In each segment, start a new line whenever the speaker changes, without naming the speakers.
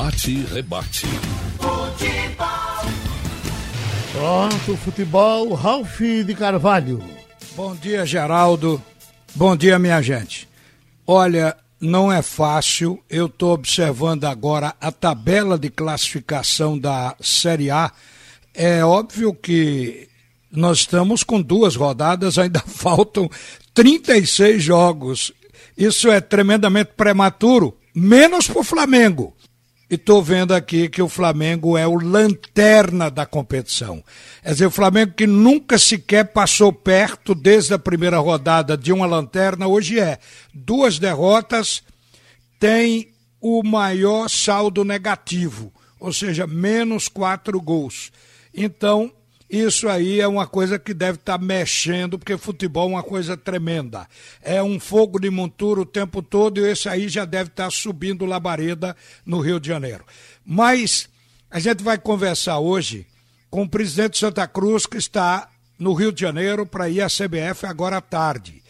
Bate e rebate.
Futebol.
Pronto, futebol, Ralf de Carvalho.
Bom dia, Geraldo. Bom dia, minha gente. Olha, não é fácil. Eu estou observando agora a tabela de classificação da Série A. É óbvio que nós estamos com duas rodadas, ainda faltam 36 jogos. Isso é tremendamente prematuro, menos para o Flamengo. E estou vendo aqui que o Flamengo é o lanterna da competição. Quer dizer, o Flamengo que nunca sequer passou perto desde a primeira rodada de uma lanterna, hoje é. Duas derrotas, tem o maior saldo negativo, ou seja, menos quatro gols. Então, isso aí é uma coisa que deve estar tá mexendo, porque futebol é uma coisa tremenda. É um fogo de montura o tempo todo e esse aí já deve estar tá subindo labareda no Rio de Janeiro. Mas a gente vai conversar hoje com o presidente de Santa Cruz, que está no Rio de Janeiro para ir à CBF agora à tarde.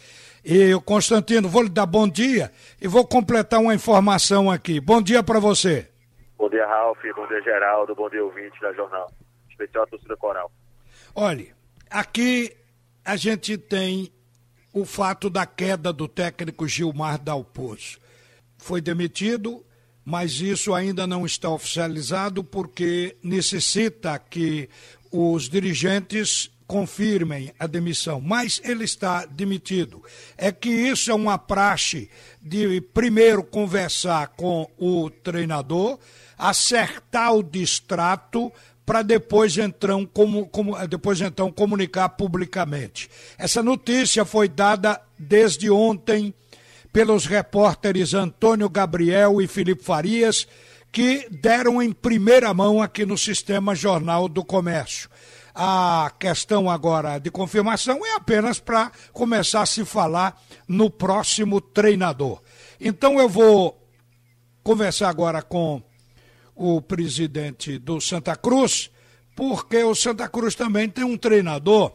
E o Constantino, vou lhe dar bom dia e vou completar uma informação aqui. Bom dia para você.
Bom dia, Ralf. Bom dia, Geraldo. Bom dia, ouvinte da Jornal. Especial torcida coral.
Olhe, aqui a gente tem o fato da queda do técnico Gilmar Dalpozo. Foi demitido, mas isso ainda não está oficializado porque necessita que os dirigentes confirmem a demissão, mas ele está demitido. É que isso é uma praxe de primeiro conversar com o treinador, acertar o distrato para depois então, como, como, depois então comunicar publicamente. Essa notícia foi dada desde ontem pelos repórteres Antônio Gabriel e Felipe Farias, que deram em primeira mão aqui no Sistema Jornal do Comércio. A questão agora de confirmação é apenas para começar a se falar no próximo treinador. Então eu vou conversar agora com o presidente do Santa Cruz, porque o Santa Cruz também tem um treinador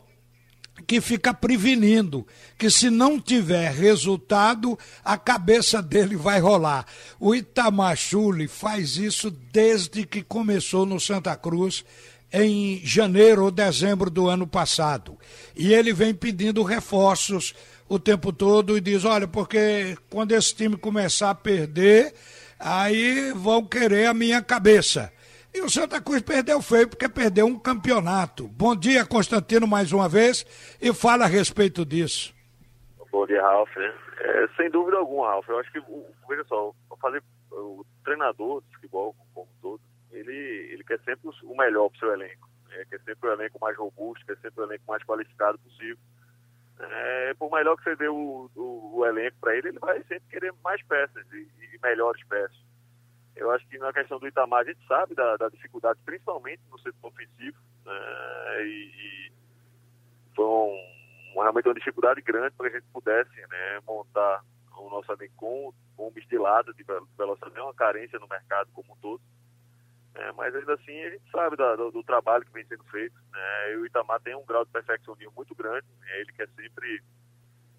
que fica prevenindo que se não tiver resultado, a cabeça dele vai rolar. O Itamar Chuli faz isso desde que começou no Santa Cruz em janeiro ou dezembro do ano passado. E ele vem pedindo reforços o tempo todo e diz: olha, porque quando esse time começar a perder, aí vão querer a minha cabeça. E o Santa Cruz perdeu feio porque perdeu um campeonato. Bom dia, Constantino, mais uma vez, e fala a respeito disso.
Bom dia, Ralf. É, sem dúvida alguma, Ralf. Eu acho que, veja só, fazer o treinador de futebol, como todo, ele, ele quer sempre o melhor para o seu elenco. É, quer sempre o elenco mais robusto, quer sempre o elenco mais qualificado possível. É, por melhor que você dê o, o, o elenco para ele, ele vai sempre querer mais peças e, e, melhores peças. Eu acho que na questão do Itamar, a gente sabe da, da dificuldade, principalmente no setor ofensivo, né, e, e, foi um, realmente uma dificuldade grande para que a gente pudesse né, montar o nosso elenco com bombas de lado de velocidade, é uma carência no mercado como um todo. É, mas ainda assim a gente sabe da, do, do, trabalho que vem sendo feito. Né? O Itamar tem um grau de perfeccionismo muito grande. Né? Ele quer sempre.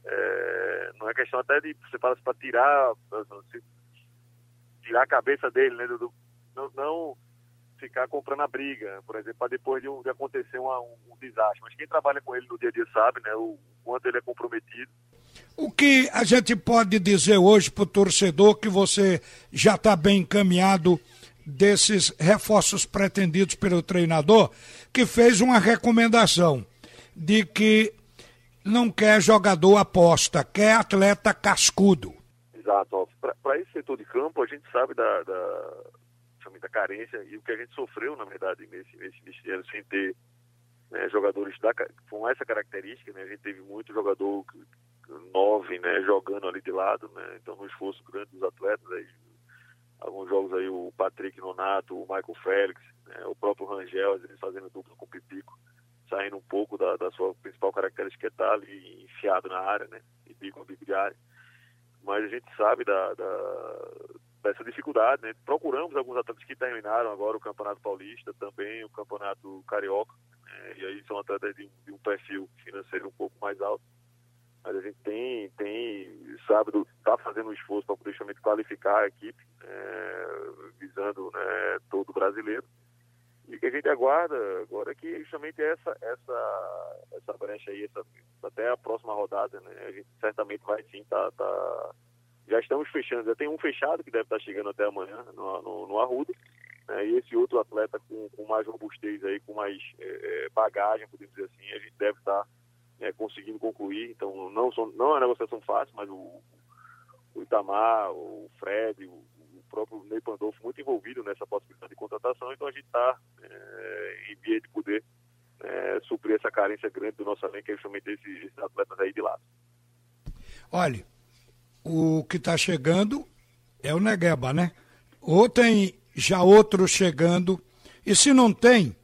É, não é questão até de você fala assim, para tirar, tirar a cabeça dele, né? Do, não, não, ficar comprando a briga, por exemplo, para depois de, um, de acontecer uma, um, um, desastre. Mas quem trabalha com ele no dia a dia sabe, né? O, o quanto ele é comprometido.
O que a gente pode dizer hoje para o torcedor que você já está bem encaminhado desses reforços pretendidos pelo treinador, que fez uma recomendação de que não quer jogador aposta, quer atleta cascudo.
Exato. Para esse setor de campo, a gente sabe da, da, da carência e o que a gente sofreu, na verdade, nesse, nesse vestiário, sem ter né, jogadores da, com essa característica. Né, a gente teve muito jogador nove né, jogando ali de lado, né, então no esforço grande dos atletas, aí, alguns jogos aí o Patrick Nonato, o Michael Félix, né, o próprio Rangel, às vezes fazendo dupla com o Pipico, saindo um pouco da, da sua principal característica que é estar ali enfiado na área, né, e bico a bico de área. Mas a gente sabe da, da, dessa dificuldade, né. Procuramos alguns atletas que terminaram agora o Campeonato Paulista, também o Campeonato Carioca, né, e aí são atletas de, de um perfil financeiro um pouco mais alto mas a gente tem, tem sábado, está fazendo um esforço para justamente qualificar a equipe, é, visando né, todo brasileiro. E o que a gente aguarda agora é que justamente essa, essa, essa brecha aí, essa, até a próxima rodada, né, a gente certamente vai sim tá, tá, já estamos fechando, já tem um fechado que deve estar chegando até amanhã no, no, no Arruda, né, e esse outro atleta com, com mais robustez aí, com mais é, bagagem, podemos dizer assim, a gente deve estar é, conseguindo concluir. Então, não, são, não é uma negociação fácil, mas o, o Itamar, o Fred, o, o próprio Ney Pandolfo muito envolvido nessa possibilidade de contratação, então a gente está é, em via de poder é, suprir essa carência grande do nosso elenco, que é justamente esses, esses atletas aí de lado.
Olha, o que está chegando é o Negueba, né? Ou tem já outro chegando, e se não tem,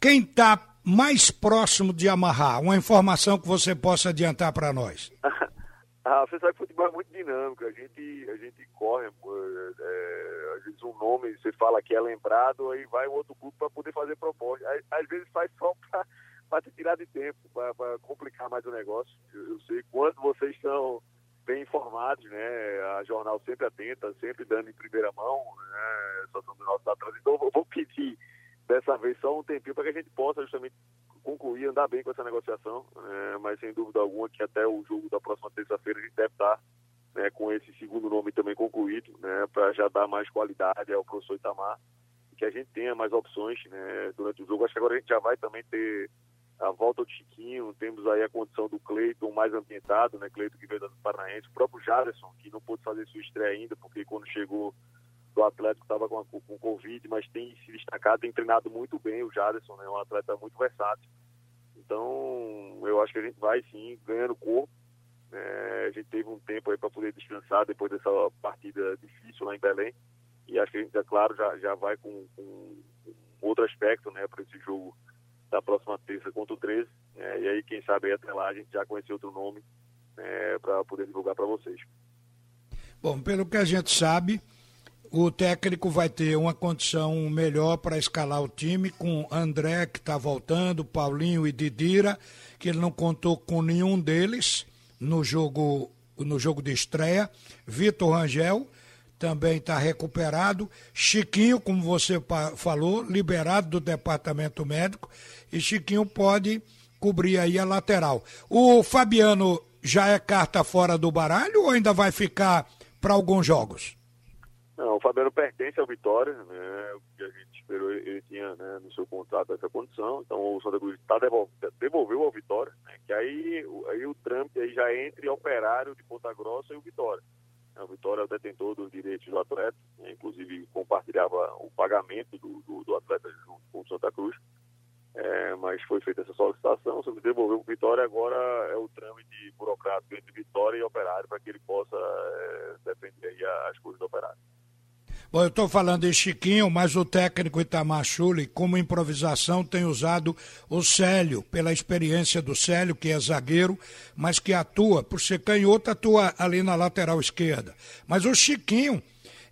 quem está mais próximo de amarrar? Uma informação que você possa adiantar para nós.
ah, você sabe que futebol é muito dinâmico. A gente, a gente corre, é, às vezes um nome você fala que é lembrado, aí vai o outro grupo para poder fazer proposta. Às, vezes faz só para te tirar de tempo, para complicar mais o negócio. Eu, eu sei quando vocês estão bem informados, né? A jornal sempre atenta, sempre dando em primeira mão, né? Só são do nosso atletas. Então eu vou pedir dessa vez só um tempinho para que a gente possa justamente concluir, andar bem com essa negociação, é, mas sem dúvida alguma que até o jogo da próxima terça-feira a gente deve estar né, com esse segundo nome também concluído, né, para já dar mais qualidade ao professor Itamar, que a gente tenha mais opções né, durante o jogo. Acho que agora a gente já vai também ter a volta do Chiquinho, temos aí a condição do Cleiton mais ambientado, né, Cleiton que veio do Paranaense, o próprio Jaderson, que não pôde fazer sua estreia ainda, porque quando chegou do Atlético estava com, com Covid, mas tem se destacado, tem treinado muito bem o Jaderson, né? Um atleta muito versátil. Então, eu acho que a gente vai sim ganhando corpo. Né? A gente teve um tempo aí para poder descansar depois dessa partida difícil lá em Belém. E acho que a gente, é claro, já, já vai com, com, outro aspecto, né, para esse jogo da próxima terça contra o 13. Né? E aí, quem sabe até lá a gente já conhecer outro nome né, para poder divulgar para vocês.
Bom, pelo que a gente sabe, o técnico vai ter uma condição melhor para escalar o time com André, que está voltando, Paulinho e Didira, que ele não contou com nenhum deles no jogo, no jogo de estreia. Vitor Rangel também está recuperado. Chiquinho, como você falou, liberado do departamento médico. E Chiquinho pode cobrir aí a lateral. O Fabiano já é carta fora do baralho ou ainda vai ficar para alguns jogos?
Não, o Fabiano pertence ao Vitória, né? O que a gente esperou, ele tinha né, no seu contrato essa condição. Então o Santa Cruz tá devolveu, devolveu ao Vitória, né? que aí, aí o trâmite aí já é entre operário de Ponta Grossa e o Vitória. O Vitória é o detentor dos direitos do atleta, né? inclusive compartilhava o pagamento do, do, do atleta junto com o Santa Cruz. É, mas foi feita essa solicitação, sobre devolveu o Vitória, agora é o trâmite burocrático entre Vitória e Operário para que ele possa é, defender as coisas do Operário.
Bom, eu estou falando de Chiquinho, mas o técnico Itamar Chuli, como improvisação, tem usado o Célio, pela experiência do Célio, que é zagueiro, mas que atua, por ser canhoto, atua ali na lateral esquerda. Mas o Chiquinho,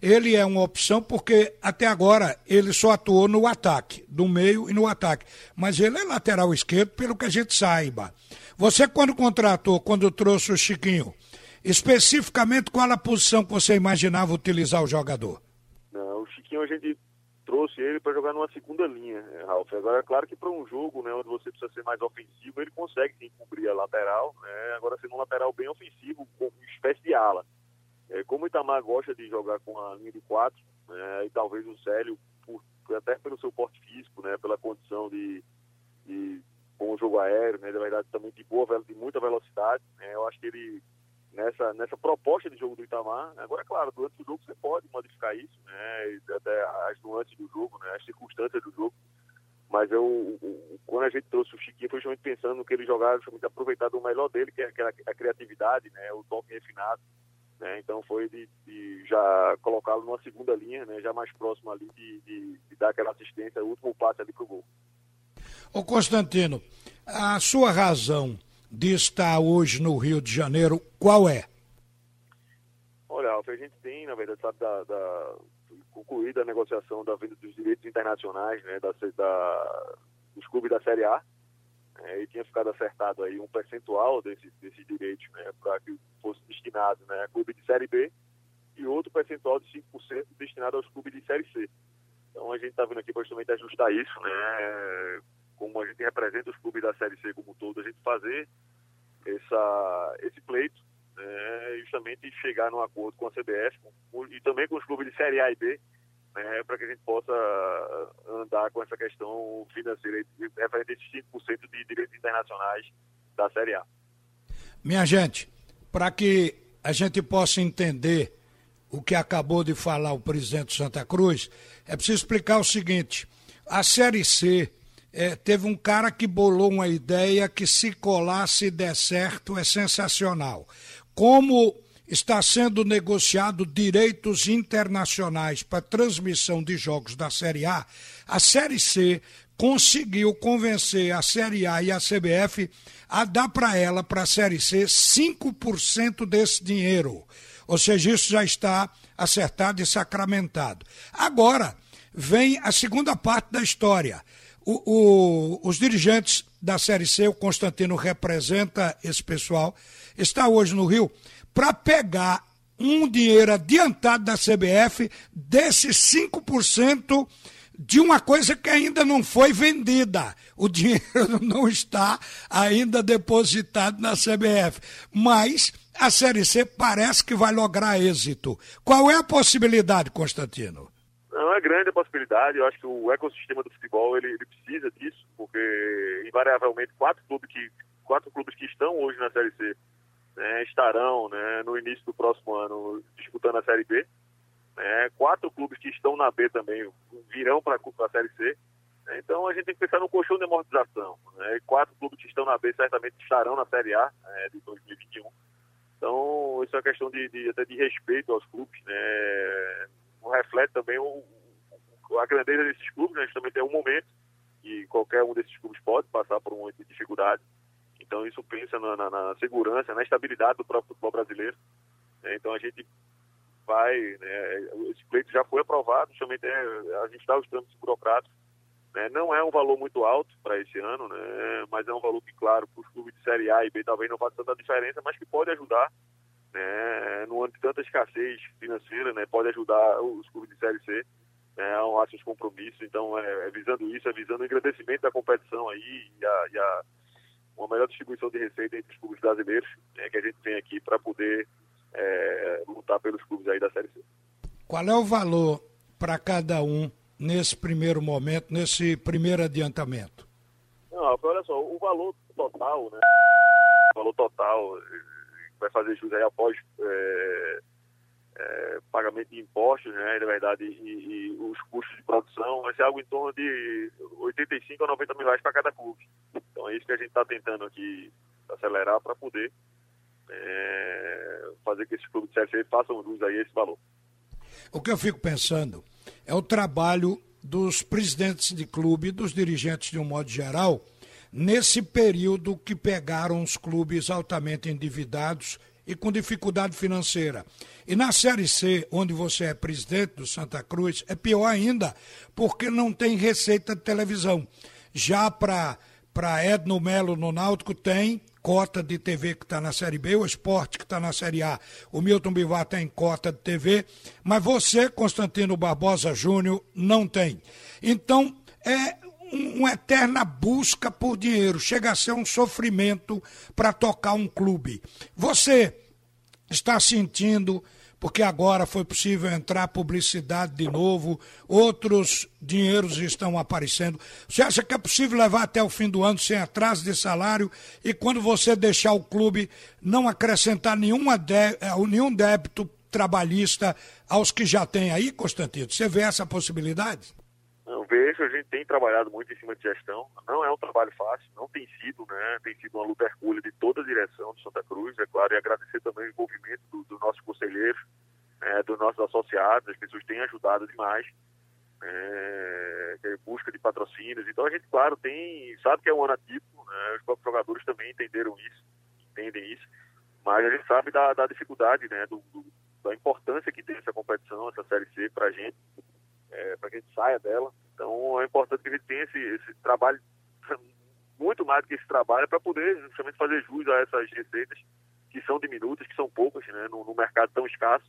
ele é uma opção porque até agora ele só atuou no ataque, do meio e no ataque. Mas ele é lateral esquerdo, pelo que a gente saiba. Você, quando contratou, quando trouxe o Chiquinho, especificamente qual a posição que você imaginava utilizar o jogador?
A gente trouxe ele para jogar numa segunda linha, né, Ralf. Agora, é claro que para um jogo né, onde você precisa ser mais ofensivo, ele consegue sim, cobrir a lateral, né, agora sendo um lateral bem ofensivo, com uma espécie de ala. É, como o Itamar gosta de jogar com a linha de quatro, né, e talvez o Célio, por, até pelo seu porte físico, né, pela condição de, de bom jogo aéreo, né, na verdade também de boa, de muita velocidade, né, eu acho que ele nessa, nessa proposta de jogo do Itamar. Agora, é claro, durante o jogo você pode modificar isso, né? Até as nuances do jogo, né? As circunstâncias do jogo. Mas eu, quando a gente trouxe o Chiquinho, foi justamente pensando no que ele jogava, justamente aproveitar do melhor dele, que é a criatividade, né? O toque refinado. Né? Então foi de, de já colocá-lo numa segunda linha, né? Já mais próximo ali de, de, de dar aquela assistência, o último passe ali pro gol.
Ô Constantino, a sua razão de estar hoje no Rio de Janeiro, qual é?
Olha, Alf, a gente tem, na verdade, sabe, da, da, concluída a negociação da venda dos direitos internacionais, né, da, da, dos clubes da Série A. é, e tinha ficado acertado aí um percentual desses desse direitos né, para que fosse destinado né, a clube de Série B e outro percentual de 5% destinado aos clubes de Série C. Então a gente está vindo aqui para justamente ajustar isso, né? Como a gente representa os clubes da Série C como um todo, a gente fazer essa, esse pleito, né? justamente chegar num acordo com a CBF com, e também com os clubes de Série A e B, né? para que a gente possa andar com essa questão financeira referente a esses 5% de direitos internacionais da Série A.
Minha gente, para que a gente possa entender o que acabou de falar o presidente Santa Cruz, é preciso explicar o seguinte: a Série C é, teve um cara que bolou uma ideia que se colar, se der certo, é sensacional. Como está sendo negociado direitos internacionais para transmissão de jogos da Série A, a Série C conseguiu convencer a Série A e a CBF a dar para ela, para a Série C, 5% desse dinheiro. Ou seja, isso já está acertado e sacramentado. Agora, vem a segunda parte da história. O, o, os dirigentes da Série C, o Constantino representa esse pessoal, está hoje no Rio para pegar um dinheiro adiantado da CBF desses 5% de uma coisa que ainda não foi vendida. O dinheiro não está ainda depositado na CBF. Mas a Série C parece que vai lograr êxito. Qual é a possibilidade, Constantino?
Grande possibilidade. Eu acho que o ecossistema do futebol ele, ele precisa disso, porque invariavelmente quatro clubes que quatro clubes que estão hoje na Série C né, estarão né, no início do próximo ano disputando a Série B. Né, quatro clubes que estão na B também virão para a Série C. Então a gente tem que pensar no colchão de amortização. Né, quatro clubes que estão na B certamente estarão na Série A né, de 2021. Então, isso é uma questão de, de, até de respeito aos clubes, né? reflete também o, a grandeza desses clubes, né? Gente também tem um momento e qualquer um desses clubes pode passar por um momento de dificuldade. Então, isso pensa na, na, na segurança, na estabilidade do próprio futebol brasileiro. Né? Então, a gente vai, né? esse pleito já foi aprovado, justamente é, a gente está os trâmites burocráticos né? Não é um valor muito alto para esse ano, né? mas é um valor que, claro, para os clubes de Série A e B talvez não faça tanta diferença, mas que pode ajudar, né? no ano de tanta escassez financeira, né? pode ajudar os clubes de Série C né? a honrar seus compromissos. Então, é, é, visando isso, é visando o engrandecimento da competição aí e a, e a uma melhor distribuição de receita entre os clubes brasileiros né? que a gente tem aqui para poder é, lutar pelos clubes aí da Série C.
Qual é o valor para cada um nesse primeiro momento, nesse primeiro adiantamento?
Não, olha só, o valor total, né? O valor total eh, vai fazer jus aí após é, é, pagamento de impostos, né? Na verdade, e, e, os custos de produção, vai ser algo em torno de 85 a 90 mil reais para cada clube. Então é isso que a gente está tentando aqui acelerar para poder é, fazer que esses clubes de CFC façam jus aí esse valor.
O que eu fico pensando é o trabalho dos presidentes de clube, dos dirigentes de um modo geral, nesse período que pegaram os clubes altamente endividados e com dificuldade financeira. E na Série C, onde você é presidente do Santa Cruz, é pior ainda, porque não tem receita de televisão. Já para Edno Melo no Náutico tem, cota de TV que está na Série B, o esporte que está na Série A, o Milton Bivar tem cota de TV, mas você, Constantino Barbosa Júnior, não tem. Então, é uma eterna busca por dinheiro, chega a ser um sofrimento para tocar um clube. Você está sentindo porque agora foi possível entrar publicidade de novo, outros dinheiros estão aparecendo. Você acha que é possível levar até o fim do ano sem atraso de salário e quando você deixar o clube não acrescentar nenhuma de, eh, nenhum débito trabalhista aos que já tem aí, Constantino? Você vê essa possibilidade?
Não vejo, a gente tem trabalhado muito em cima de gestão. Não é um trabalho fácil, não tem sido, né? Tem sido uma luta hercúlea de toda a direção de Santa Cruz, é claro, e agradecer também o envolvimento dos do nossos conselheiros, é, dos nossos associados, as pessoas têm ajudado demais. É, é, busca de patrocínios. Então a gente, claro, tem, sabe que é um ano atípico, né? os próprios jogadores também entenderam isso, entendem isso, mas a gente sabe da, da dificuldade, né? Do, do, da importância que tem essa competição, essa Série C para a gente, é, para que a gente saia dela. Então é importante que a gente tenha esse, esse trabalho muito mais do que esse trabalho para poder justamente fazer jus a essas receitas que são diminutas, que são poucas, né, no, no mercado tão escasso.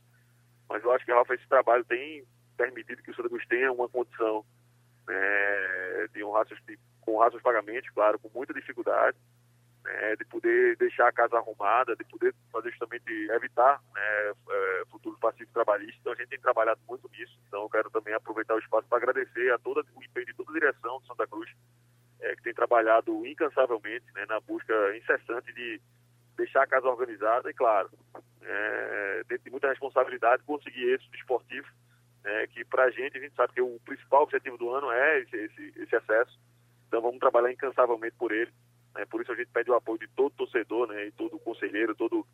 Mas eu acho que, Rafa, esse trabalho tem permitido que o Santa Cruz tenha uma condição né, de um raços, de, com raços pagamentos, claro, com muita dificuldade, né, de poder deixar a casa arrumada, de poder fazer justamente evitar né, é, futuros passivos trabalhistas. Então a gente tem trabalhado muito nisso. Então eu quero também aproveitar o espaço para agradecer a toda o empenho de toda a direção de Santa Cruz, é, que tem trabalhado incansavelmente né, na busca incessante de deixar a casa organizada e, claro, é, dentro de muita responsabilidade, conseguir êxito esportivo, é, que para a gente, a gente sabe que o principal objetivo do ano é esse, esse, esse acesso. Então vamos trabalhar incansavelmente por ele. Né? Por isso a gente pede o apoio de todo torcedor, né? E todo conselheiro, todo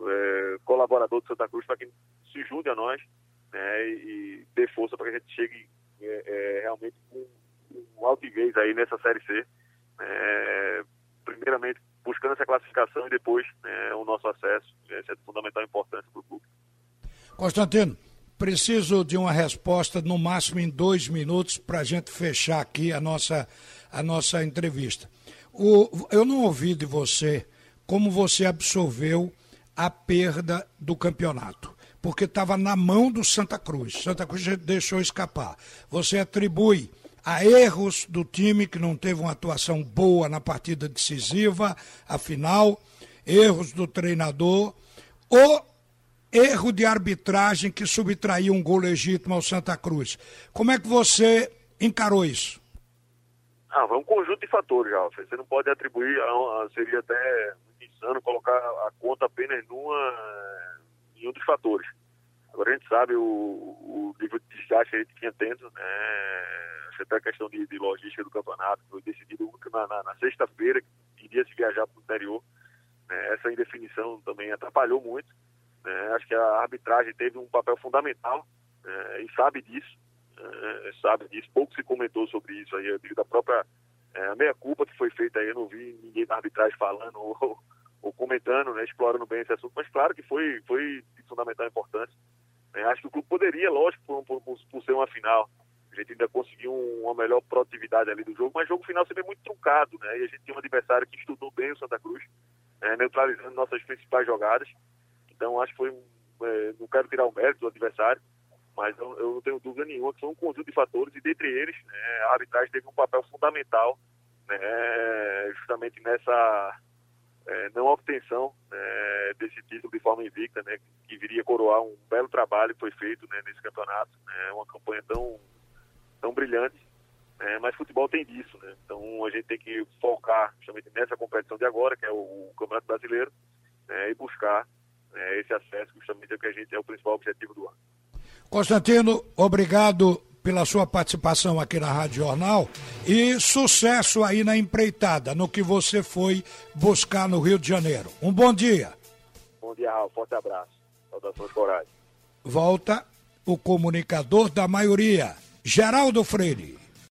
é, colaborador de Santa Cruz para que se junte a nós né? e, e dê força para que a gente chegue é, é, realmente com, com altivez aí nessa Série C. É, primeiramente buscando essa classificação e depois né, o nosso acesso. Isso é de fundamental importância para o clube.
Constantino, preciso de uma resposta no máximo em dois minutos para a gente fechar aqui a nossa, a nossa entrevista. O, eu não ouvi de você como você absorveu a perda do campeonato, porque estava na mão do Santa Cruz. Santa Cruz deixou escapar. Você atribui a erros do time que não teve uma atuação boa na partida decisiva, afinal, erros do treinador, ou erro de arbitragem que subtraiu um gol legítimo ao Santa Cruz. Como é que você encarou isso?
Ah, foi um conjunto de fatores, Alfa. Você não pode atribuir, seria até insano colocar a conta apenas numa, em um dos fatores. Agora a gente sabe o, o nível de desgaste que a gente tinha tendo, né? Até a questão de, de logística do campeonato, foi decidido na, na, na sexta-feira, que iria se viajar para o interior. Né? Essa indefinição também atrapalhou muito. Né? Acho que a arbitragem teve um papel fundamental né? e sabe disso é, sabe disso. Pouco se comentou sobre isso aí, da própria é, meia-culpa que foi feita aí. Eu não vi ninguém da arbitragem falando ou, ou, comentando, né, explorando bem esse assunto, mas claro que foi, foi de fundamental importância. É, acho que o clube poderia, lógico, por, por, por, ser uma final, a gente ainda conseguiu uma melhor produtividade ali do jogo, mas o jogo final sempre é muito truncado, né? E a gente tinha um adversário que estudou bem o Santa Cruz, né, neutralizando nossas principais jogadas. Então acho que foi, é, não quero tirar o mérito do adversário, mas eu, eu, não tenho dúvida nenhuma que são um conjunto de fatores e dentre eles né, a arbitragem teve um papel fundamental né, justamente nessa é, não obtenção né, desse título de forma invicta, né, que viria coroar um belo trabalho que foi feito né, nesse campeonato, né, uma campanha tão, tão brilhante, né, mas futebol tem disso, né, então a gente tem que focar justamente nessa competição de agora, que é o, o Campeonato Brasileiro, né, e buscar né, esse acesso, justamente é o que a gente é o principal objetivo do ano.
Constantino, obrigado pela sua participação aqui na Rádio Jornal e sucesso aí na empreitada, no que você foi buscar no Rio de Janeiro. Um bom dia.
Bom dia, Raul. Forte abraço. Saudações coragem.
Volta o comunicador da maioria, Geraldo Freire.